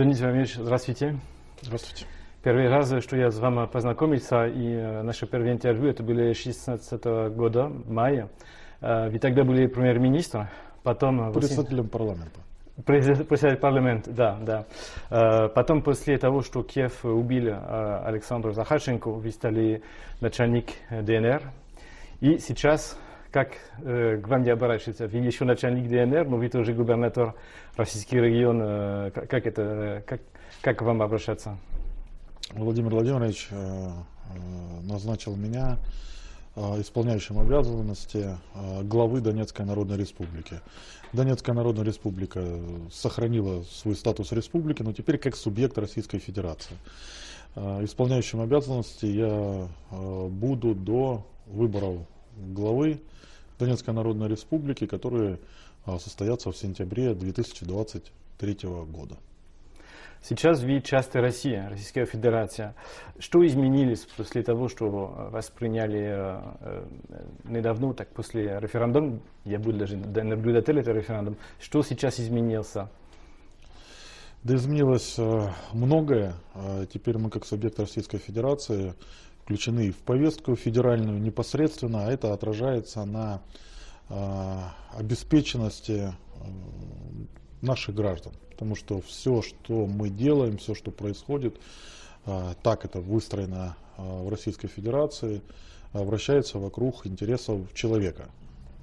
Леонид Владимирович, здравствуйте. Здравствуйте. Первый раз, что я с вами познакомился, и э, наше первое интервью, это было 16 года, мая. Э, Вы тогда были премьер-министр, потом... Председателем парламента. Председатель парламента, да, да. Э, Потом, после того, что Киев убил э, Александру Захарченко, вы стали начальник ДНР. И сейчас, как э, к вам не оборачиваться, вы еще начальник ДНР, но вы тоже губернатор российский регион. э, Как это, как, как к вам обращаться? Владимир Владимирович э, назначил меня э, исполняющим обязанности э, главы Донецкой Народной Республики. Донецкая Народная Республика сохранила свой статус республики, но теперь как субъект Российской Федерации. Э, Исполняющим обязанности я э, буду до выборов главы Донецкой Народной Республики, которые э, состоятся в сентябре 2023 года. Сейчас вы часть России, Российская Федерация. Что изменилось после того, что вас приняли э, недавно, так после референдума, я был даже наблюдателем этого референдума, что сейчас изменился? Да изменилось многое. Теперь мы как субъект Российской Федерации включены в повестку федеральную непосредственно, а это отражается на э, обеспеченности наших граждан. Потому что все, что мы делаем, все, что происходит, э, так это выстроено э, в Российской Федерации, вращается вокруг интересов человека,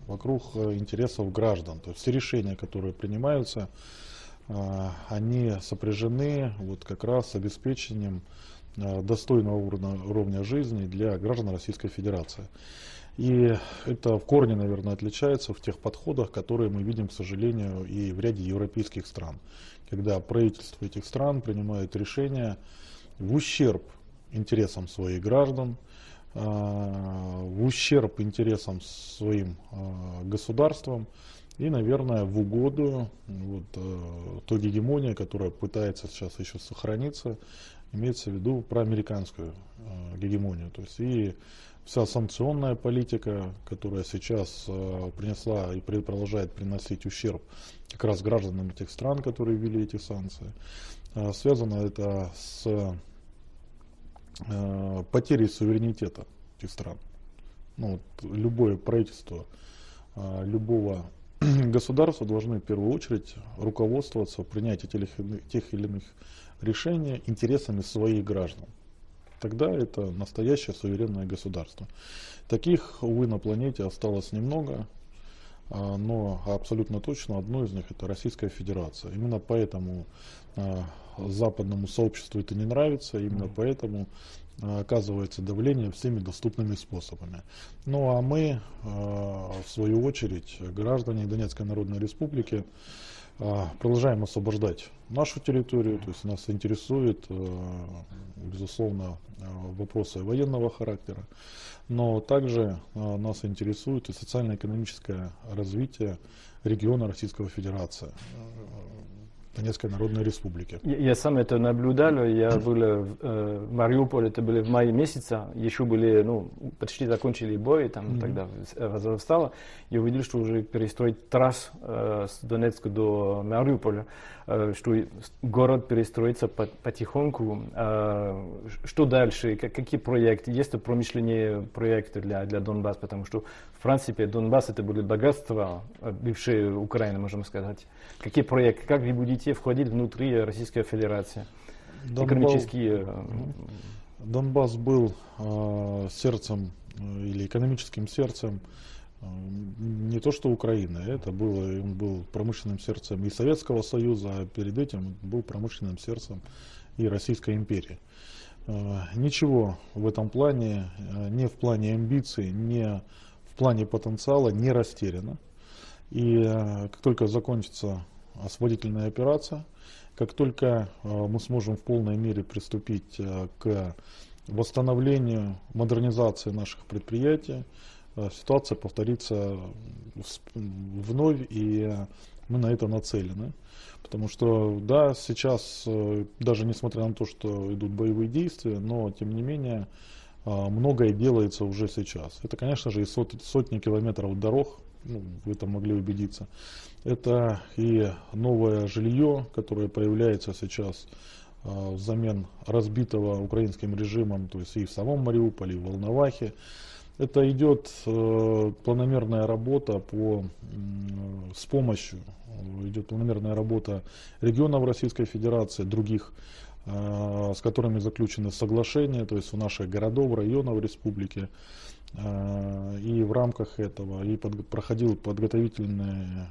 вокруг э, интересов граждан. То есть все решения, которые принимаются, они сопряжены вот как раз с обеспечением достойного уровня, уровня жизни для граждан Российской Федерации. И это в корне, наверное, отличается в тех подходах, которые мы видим, к сожалению, и в ряде европейских стран. Когда правительство этих стран принимает решения в ущерб интересам своих граждан, э, в ущерб интересам своим э, государствам и, наверное, в угоду вот, э, той гегемонии, которая пытается сейчас еще сохраниться, имеется в виду про американскую э, гегемонию. То есть и вся санкционная политика, которая сейчас э, принесла и продолжает приносить ущерб как раз гражданам этих стран, которые ввели эти санкции, э, связано это с э, потерей суверенитета этих стран. Ну, вот любое правительство э, любого государства должны в первую очередь руководствоваться в тех или иных- решений интересами своих граждан. Тогда это настоящее суверенное государство. Таких, увы, на планете осталось немного, а, но абсолютно точно одно из них это Российская Федерация. Именно поэтому а, западному сообществу это не нравится, именно поэтому а, оказывается давление всеми доступными способами. Ну а мы, в свою очередь, граждане Донецкой Народной Республики, продолжаем освобождать нашу территорию, то есть нас интересует, э, безусловно, э, вопросы военного характера, но также э, нас интересует и социально-экономическое развитие региона Российской Федерации, Донецкой Народной Республики. Я, я сам это наблюдал, я был э, в Мариуполе, это было в мае месяце, еще были, ну, почти закончили бой, там Мгм. тогда возрастало, я увидел, что уже перестроить трасс э, с Донецка до Мариуполя, э, что и с- город перестроится по- потихоньку. Э, что дальше, Как- какие проекты, есть ли промышленные проекты для, для Донбасса, потому что, в принципе, Донбасс это были богатства э, бывшей Украины, можем сказать. Какие проекты, как вы будете входить внутри Российской Федерации? Донбасс- Экономические... э, Донбасс был э, сердцем э, или экономическим сердцем э, не то что Украины, это было, он был промышленным сердцем и Советского Союза, а перед этим был промышленным сердцем и Российской империи. Э, Ничего в этом плане, э, не в плане амбиций, не в плане потенциала не растеряно. И э, как только закончится освободительная операция, как только мы сможем в полной мере приступить к восстановлению, модернизации наших предприятий, ситуация повторится вновь, и э, мы на это нацелены. Потому что, да, сейчас, э, даже несмотря на то, что идут боевые действия, но, тем не менее, э, многое делается уже сейчас. Это, конечно же, и сот- сотни километров дорог ну, в этом могли убедиться. Это и новое жилье, которое появляется сейчас взамен разбитого украинским режимом, то есть и в самом Мариуполе, и в Волновахе. Это идет э, планомерная работа по, с помощью, идет планомерная работа регионов Российской Федерации, других, э, с которыми заключены соглашения, то есть у наших городов, районов республики. Э, и в рамках этого и под, проходил подготовительные,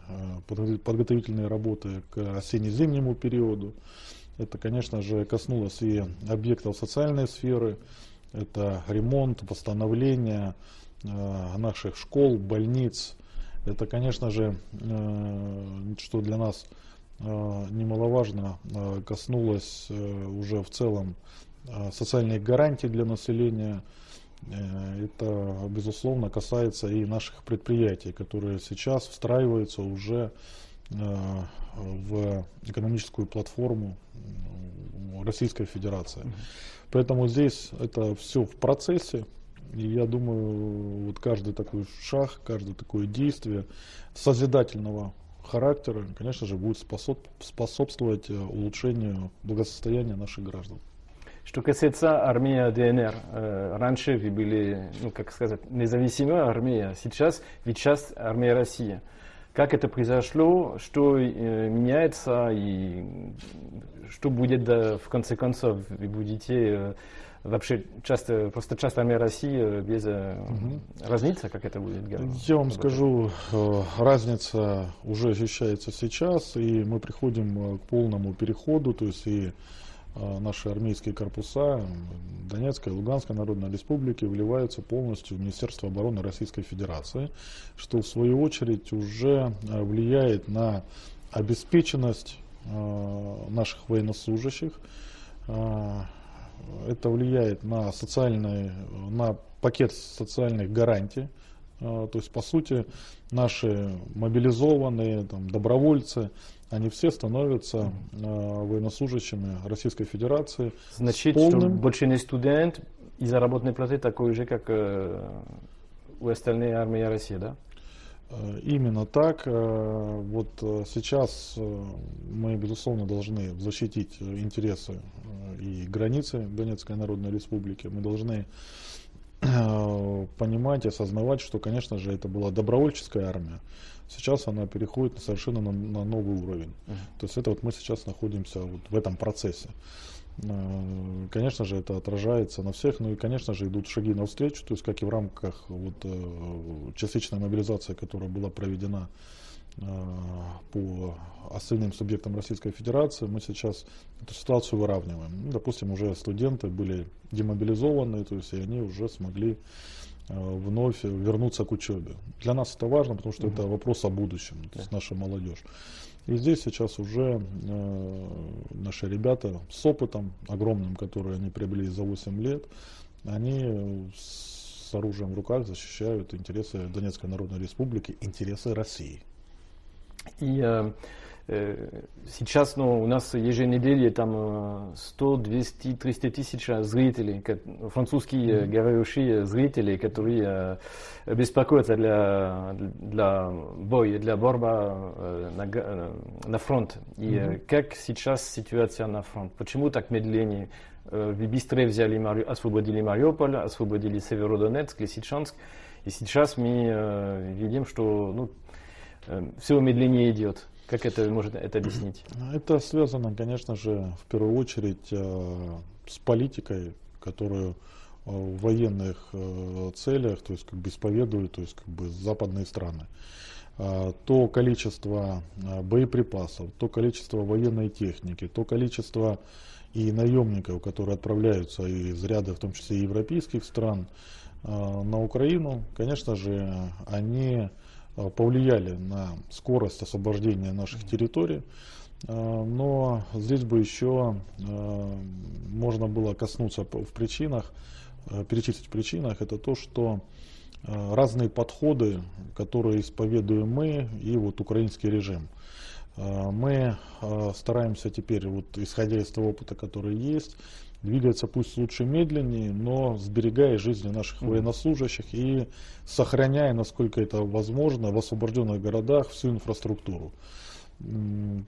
подготовительные работы к осенне-зимнему периоду. Это, конечно же, коснулось и объектов социальной сферы, это ремонт, восстановление э, наших школ, больниц. Это, конечно же, э, что для нас э, немаловажно, коснулось уже в целом социальных гарантий для населения. Это, безусловно, касается и наших предприятий, которые сейчас встраиваются уже в экономическую платформу Российской Федерации. Поэтому здесь это все в процессе. И я думаю, вот каждый такой шаг, каждое такое действие созидательного характера, конечно же, будет способствовать э, улучшению благосостояния наших граждан. Что касается армии ДНР, э, раньше вы были, ну, как сказать, независимая армия, сейчас ведь сейчас армия России. Как это произошло, что э, меняется и что будет да, в конце концов? Вы будете э, вообще часто, просто часто армия России э, без угу. разницы, как это будет? Я вам скажу, разница уже ощущается сейчас, и мы приходим к полному переходу, то есть и наши армейские корпуса Донецкой и Луганской Народной Республики вливаются полностью в Министерство обороны Российской Федерации, что в свою очередь уже а, влияет на обеспеченность а, наших военнослужащих. Это влияет на социальный, на пакет социальных гарантий. То есть, по сути, наши мобилизованные там, добровольцы, они все становятся э, военнослужащими Российской Федерации. Значит, полным... что больше не студент и заработной платы такой же, как э, у остальной армии России, да? Э, именно так. Э, вот сейчас мы, безусловно, должны защитить интересы и границы Донецкой Народной Республики. Мы должны понимать, осознавать, что, конечно же, это была добровольческая армия. Сейчас она переходит совершенно на, на новый уровень. Uh-huh. То есть это вот мы сейчас находимся вот в этом процессе. Э, конечно же, это отражается на всех, ну и, конечно же, идут шаги навстречу, то есть как и в рамках вот, э, частичной мобилизации, которая была проведена э, по остальным субъектам Российской Федерации, мы сейчас эту ситуацию выравниваем. Ну, допустим, уже студенты были демобилизованы, то есть и они уже смогли Э, вновь вернуться к учебе. Для нас это важно, потому что mm-hmm. это вопрос о будущем, то есть наша молодежь. И здесь сейчас уже э, наши ребята с опытом огромным, который они приобрели за 8 лет, они с оружием в руках защищают интересы Донецкой Народной Республики, интересы России. И э, Э, сейчас ну, у нас еженедельно там 100, 200, 300 тысяч зрителей, французские говорящие зрители, которые э, беспокоятся для, для боя, для борьбы на, на фронт. И mm-hmm. как сейчас ситуация на фронт? Почему так медленнее? Вы быстрее взяли, освободили Мариуполь, освободили Северодонецк, Лисичанск. И сейчас мы видим, что ну, все медленнее идет. Как это можно это объяснить? Это связано, конечно же, в первую очередь э, с политикой, которую э, в военных э, целях, то есть как бы исповедуют, то есть как бы западные страны. То количество боеприпасов, то количество военной техники, то количество и наемников, которые отправляются из ряда, в том числе и европейских стран, на Украину, конечно же, они повлияли на скорость освобождения наших территорий. Э, но здесь бы еще э, можно было коснуться в причинах, перечислить в причинах, это то, что разные подходы, которые исповедуем мы и вот украинский режим. Мы стараемся теперь, вот, исходя из того опыта, который есть, двигаться пусть лучше медленнее, но сберегая жизни наших военнослужащих и сохраняя, насколько это возможно, в освобожденных городах всю инфраструктуру.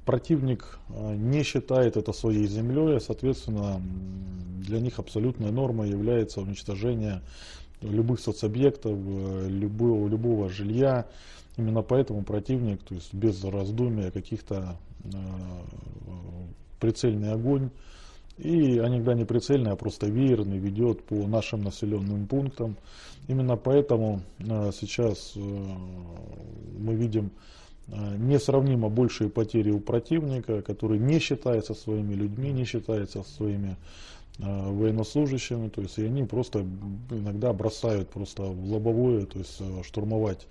Противник не считает это своей землей, а, соответственно, для них абсолютной нормой является уничтожение любых соцобъектов, э, любого, любого жилья. Именно поэтому противник, то есть без раздумия каких-то э, прицельный огонь, и иногда не прицельный, а просто веерный ведет по нашим населенным пунктам. Именно поэтому э, сейчас э, мы видим э, несравнимо большие потери у противника, который не считается своими людьми, не считается своими Э, военнослужащими, то есть и они просто иногда бросают просто в лобовое, то есть э, штурмовать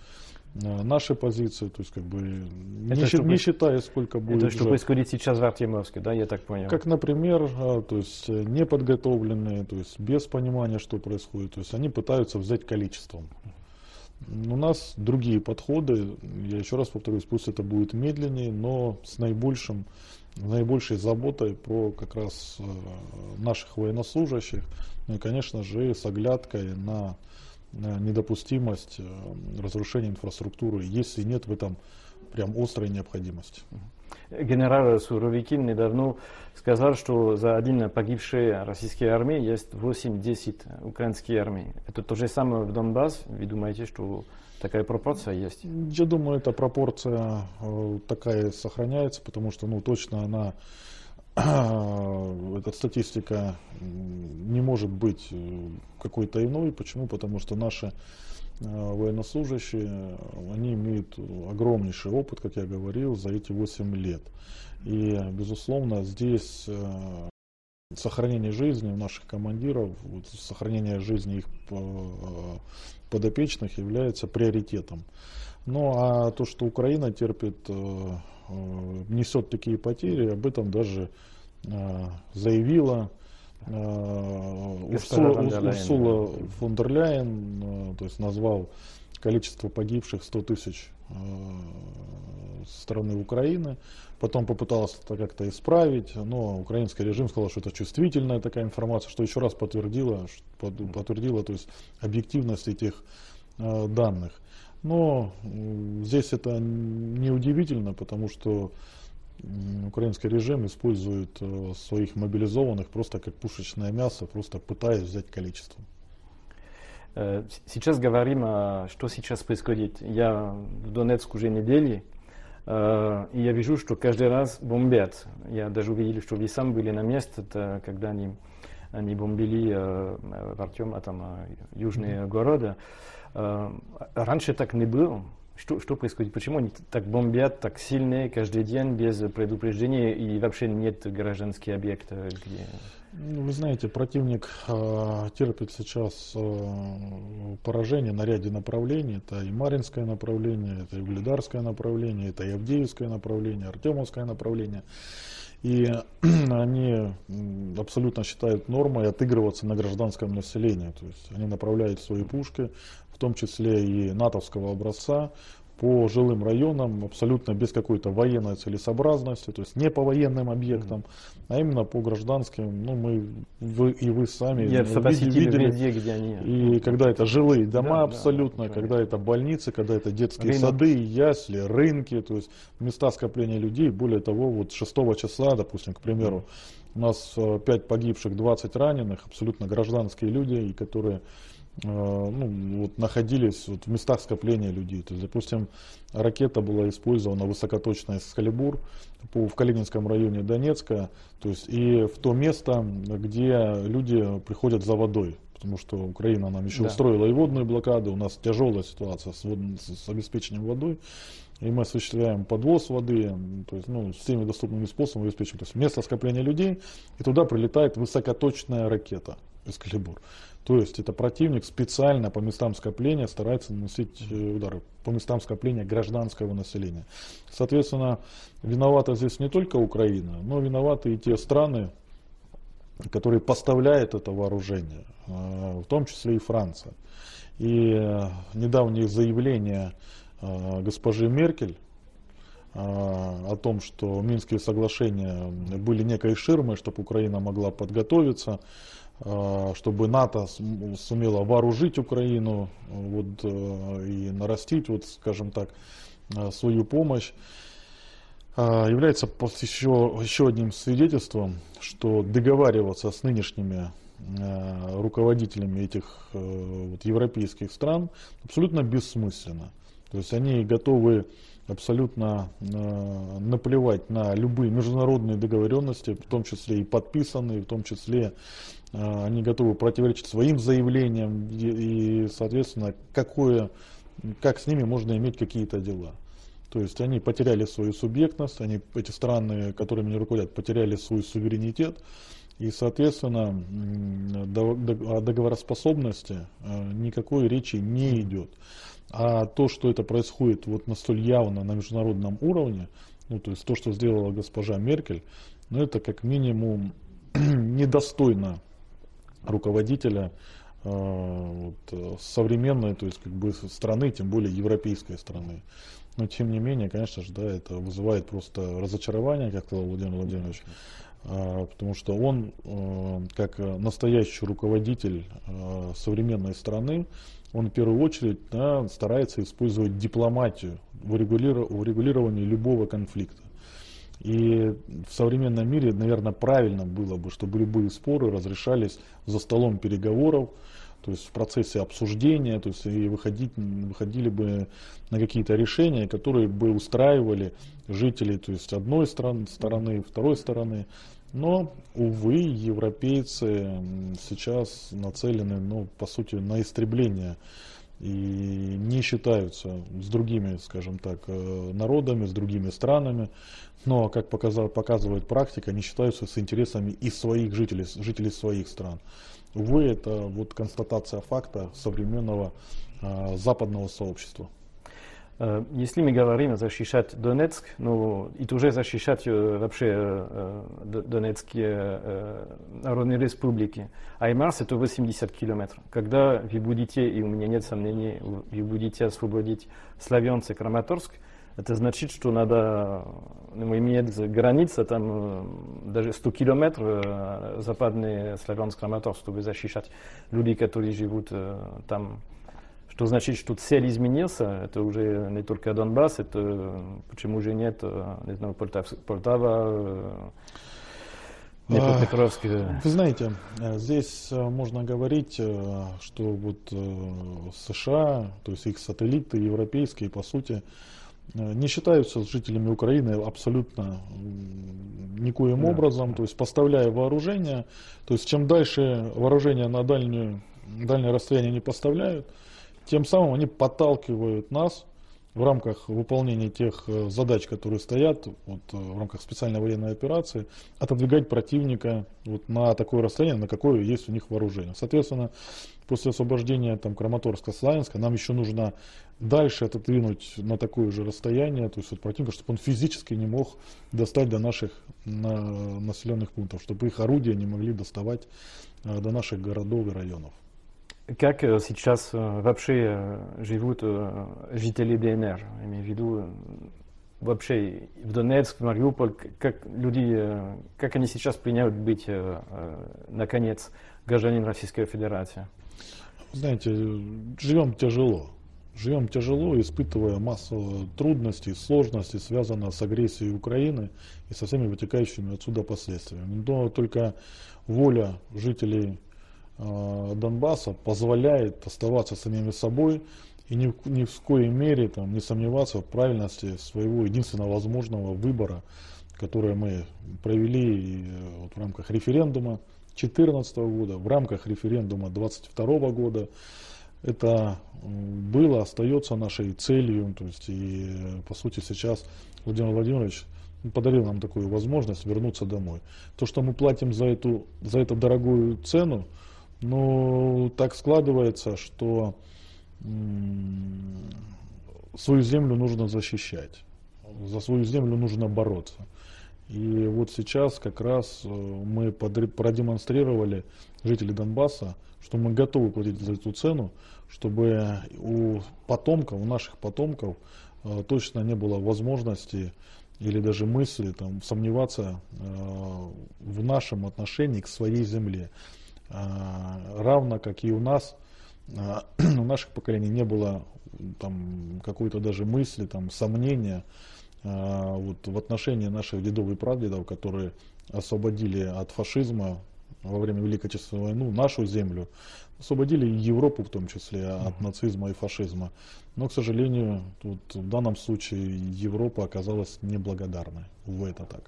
наши позиции, то есть как бы это не, что, не считая сколько будет. Это что происходит сейчас в Артемовске, да, я так понял? Как, например, то есть неподготовленные, то есть без понимания, что происходит, то есть они пытаются взять количеством. У нас другие подходы, я еще раз повторюсь, пусть это будет медленнее, но с наибольшим наибольшей заботой про как раз э, наших военнослужащих, ну и, конечно же, с оглядкой на недопустимость э, разрушения инфраструктуры, если нет в этом прям острой необходимости. Генерал Суровикин недавно сказал, что за один погибший российской армии есть 8-10 украинских армий. Это то же самое в Донбасс? Вы думаете, что Такая пропорция есть? Я думаю, эта пропорция э, такая сохраняется, потому что, ну, точно она, эта статистика не может быть э, какой-то иной. Почему? Потому что наши э, военнослужащие, они имеют огромнейший опыт, как я говорил, за эти 8 лет. И, безусловно, здесь сохранение жизни наших командиров, сохранение жизни их подопечных является приоритетом. Ну а то, что Украина терпит, э, э, несет такие потери, об этом даже э, заявила Урсула, Урсула фон дер Ляйен, то есть назвал количество погибших 100 тысяч стороны Украины. Потом попыталась это как-то исправить, но украинский режим сказал, что это чувствительная такая информация, что еще раз подтвердило, подтвердило то есть, объективность этих э, данных. Но э, здесь это не удивительно, потому что украинский режим использует э, своих мобилизованных просто как пушечное мясо, просто пытаясь взять количество. Э, сейчас говорим, что сейчас происходит. Я в Донецк уже недели, Э, и я вижу, что каждый раз бомбят. Я даже увидел, что вы сам были на месте, когда они, они бомбили э, в Артем, а там э, южные города. Раньше так не было. Что, что происходит? Почему они так бомбят так сильно каждый день без предупреждения и вообще нет гражданских объектов? Где... Ну, вы знаете, противник э, терпит сейчас э, поражение на ряде направлений. Это и Маринское направление, это и Угледарское направление, это и Авдеевское направление, Артемовское направление. И они абсолютно считают нормой отыгрываться на гражданском населении. То есть они направляют свои пушки, в том числе и натовского образца, по жилым районам абсолютно без какой-то военной целесообразности, то есть не по военным объектам, а именно по гражданским. Ну, мы вы, и вы сами Я видели, видели везде, где они. И когда это жилые дома да, абсолютно, да, когда это больницы, когда это детские Рынок. сады, ясли, рынки, то есть места скопления людей. Более того, вот 6 числа, допустим, к примеру, у нас 5 э, погибших, 20 раненых, абсолютно гражданские люди, которые ну, вот, находились вот, в местах скопления людей. То есть, допустим, ракета была использована высокоточная «Экскалибур» по, в Калининском районе Донецка, то есть и в то место, где люди приходят за водой. Потому что Украина нам еще да. устроила и водную блокаду, у нас тяжелая ситуация с, вод, с обеспечением водой. И мы осуществляем подвоз воды, то есть, ну, всеми доступными способами обеспечиваем. То есть место скопления людей, и туда прилетает высокоточная ракета «Эскалибур». То есть это противник специально по местам скопления старается наносить э, удары по местам скопления гражданского населения. Соответственно, виновата здесь не только Украина, но виноваты и те страны, которые поставляют это вооружение, э, в том числе и Франция. И э, недавние заявления госпожи Меркель о том, что Минские соглашения были некой ширмой, чтобы Украина могла подготовиться, чтобы НАТО сумело вооружить Украину вот, и нарастить, вот, скажем так, свою помощь. А, является еще, еще одним свидетельством, что договариваться с нынешними а, руководителями этих э, вот, европейских стран абсолютно бессмысленно. То есть они готовы абсолютно а, наплевать на любые международные договоренности, в том числе и подписанные, в том числе они готовы противоречить своим заявлениям и, соответственно, какое, как с ними можно иметь какие-то дела. То есть они потеряли свою субъектность, они, эти страны, которыми они руководят, потеряли свой суверенитет. И, соответственно, о договороспособности э, никакой речи не идет. А то, что это происходит вот на столь явно на международном уровне, ну, то есть то, что сделала госпожа Меркель, ну, это как минимум недостойно руководителя э, вот, э, современной, то есть как бы страны, тем более европейской страны. Но тем не менее, конечно же, да, это вызывает просто разочарование, как сказал Владимир Владимирович, а, потому что он, э, как настоящий руководитель э, современной страны, он в первую очередь да, старается использовать дипломатию в урегулировании любого конфликта. И в современном мире, наверное, правильно было бы, чтобы любые споры разрешались за столом переговоров, то есть в процессе обсуждения, то есть и выходить, выходили бы на какие-то решения, которые бы устраивали жителей, то есть одной стороны, стороны, второй стороны. Но, увы, европейцы сейчас нацелены, ну, по сути, на истребление и не считаются с другими, скажем так, э, народами, с другими странами, но, как показал, показывает практика, не считаются с интересами и своих жителей, жителей своих стран. Увы, это вот констатация факта современного э, западного сообщества. Э, если мы говорим защищать Донецк, ну и тоже защищать э, вообще э, Донецкие народные республики, Аймарс это 80 километров. Когда вы будете, и у меня нет сомнений, вы будете освободить Славянск и Краматорск, это значит, что надо ну, иметь границы, там даже 100 километров западный славянск Краматорск, чтобы защищать людей, которые живут там. Что значит, что цель изменился, это уже не только Донбасс, это почему же нет, не знаю, Полтав, Полтава, Днепропетровск. Вы знаете, здесь можно говорить, что вот США, то есть их сателлиты европейские, по сути, Э, не считаются жителями Украины абсолютно никоим да. образом, то есть поставляя вооружение, то есть чем дальше вооружение на дальнюю, дальнее расстояние не поставляют, тем самым они подталкивают нас в рамках выполнения тех э, задач, которые стоят вот, э, в рамках специальной военной операции, отодвигать противника вот, на такое расстояние, на какое есть у них вооружение. Соответственно, после освобождения там, Краматорска, Славянска нам еще нужно дальше отодвинуть на такое же расстояние, то есть от противника, чтобы он физически не мог достать до наших на, населенных пунктов, чтобы их орудия не могли доставать э, до наших городов и районов. Как э, сейчас э, вообще живут жители ДНР? Я имею в виду вообще в Донецк, в Мариуполь, как люди, как они сейчас принимают быть, наконец, гражданин Российской Федерации? Знаете, живем тяжело. Живем тяжело, испытывая массу трудностей, сложностей, связанных с агрессией Украины и со всеми вытекающими отсюда последствиями. Но только воля жителей Э, Донбасса позволяет оставаться самими собой и ни, ни в коей мере там, не сомневаться в правильности своего единственного возможного выбора, который мы провели э, вот, в рамках референдума 2014 года, в рамках референдума 2022 года. Это было, остается нашей целью. То есть, и по сути сейчас Владимир Владимирович подарил нам такую возможность вернуться домой. То, что мы платим за эту, за эту дорогую цену, но так складывается, что свою землю нужно защищать, за свою землю нужно бороться. И вот сейчас как раз э, мы продемонстрировали жители Донбасса, что мы готовы платить за эту цену, чтобы у потомков, у наших потомков э, точно не было возможности или даже мысли там, сомневаться э, в нашем отношении к своей земле. Э, равно как и у нас, у наших поколений не было какой-то даже мысли, там, сомнения вот, в отношении наших дедов и прадедов, которые освободили от фашизма во время Великой Отечественной войны нашу землю, освободили Европу в том числе от нацизма и фашизма. Но, к сожалению, тут в данном случае Европа оказалась неблагодарной. Увы, это так.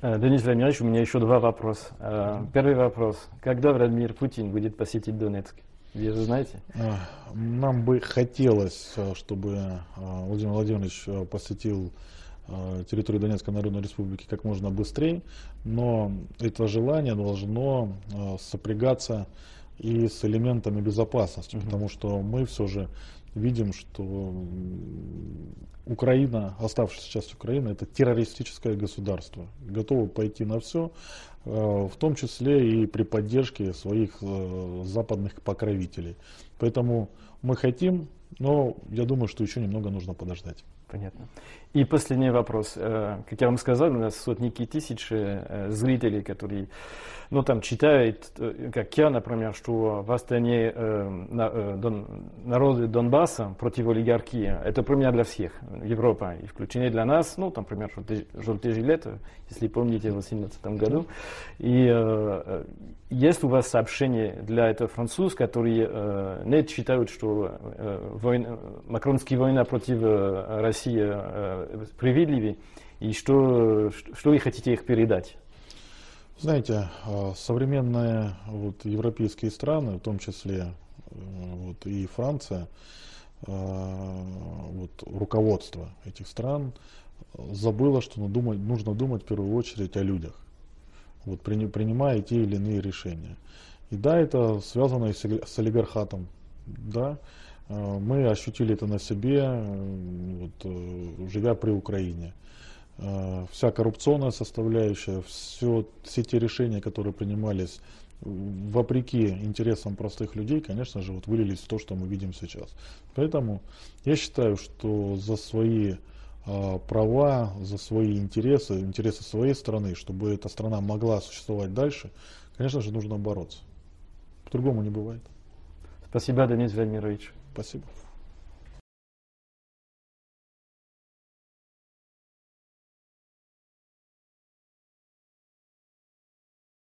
Э, Денис Владимирович, у меня еще два вопроса. Э, первый вопрос. Когда Владимир Путин будет посетить Донецк? Вы же знаете? Э, нам бы хотелось, чтобы Владимир Владимирович посетил территорию Донецкой Народной Республики как можно быстрее, но это желание должно сопрягаться и с элементами безопасности, mm-hmm. потому что мы все же видим, что Украина, оставшаяся часть Украины, это террористическое государство, готово пойти на все, э, в том числе и при поддержке своих э, западных покровителей. Поэтому мы хотим, но я думаю, что еще немного нужно подождать. Понятно. И последний вопрос. Э, как я вам сказал, у нас сотники тысяч зрителей, которые ну, там читают, э, как я, например, что восстание э, э, народы Донбасса против олигархии, это пример для всех, Европа, и включение для нас, ну, там, например, желтые жилеты, если помните, в 2018 году. И э, есть у вас сообщение для этого француз, которые э, не считают, что э, война, макронская война против э, России э, справедливее, и что, что вы хотите их передать? Знаете, а, современные вот, европейские страны, в том числе э, вот, и Франция, а, вот, руководство этих стран забыло, что думать, нужно думать в первую очередь о людях, вот, принимая те или иные решения. И да, это связано и с олигархатом. Да, мы ощутили это на себе, вот, э, живя при Украине. Э, вся коррупционная составляющая, все, все те решения, которые принимались вопреки интересам простых людей, конечно же, вот вылились в то, что мы видим сейчас. Поэтому я считаю, что за свои э, права, за свои интересы, интересы своей страны, чтобы эта страна могла существовать дальше, конечно же, нужно бороться. По-другому не бывает. Спасибо, Денис Владимирович. Спасибо.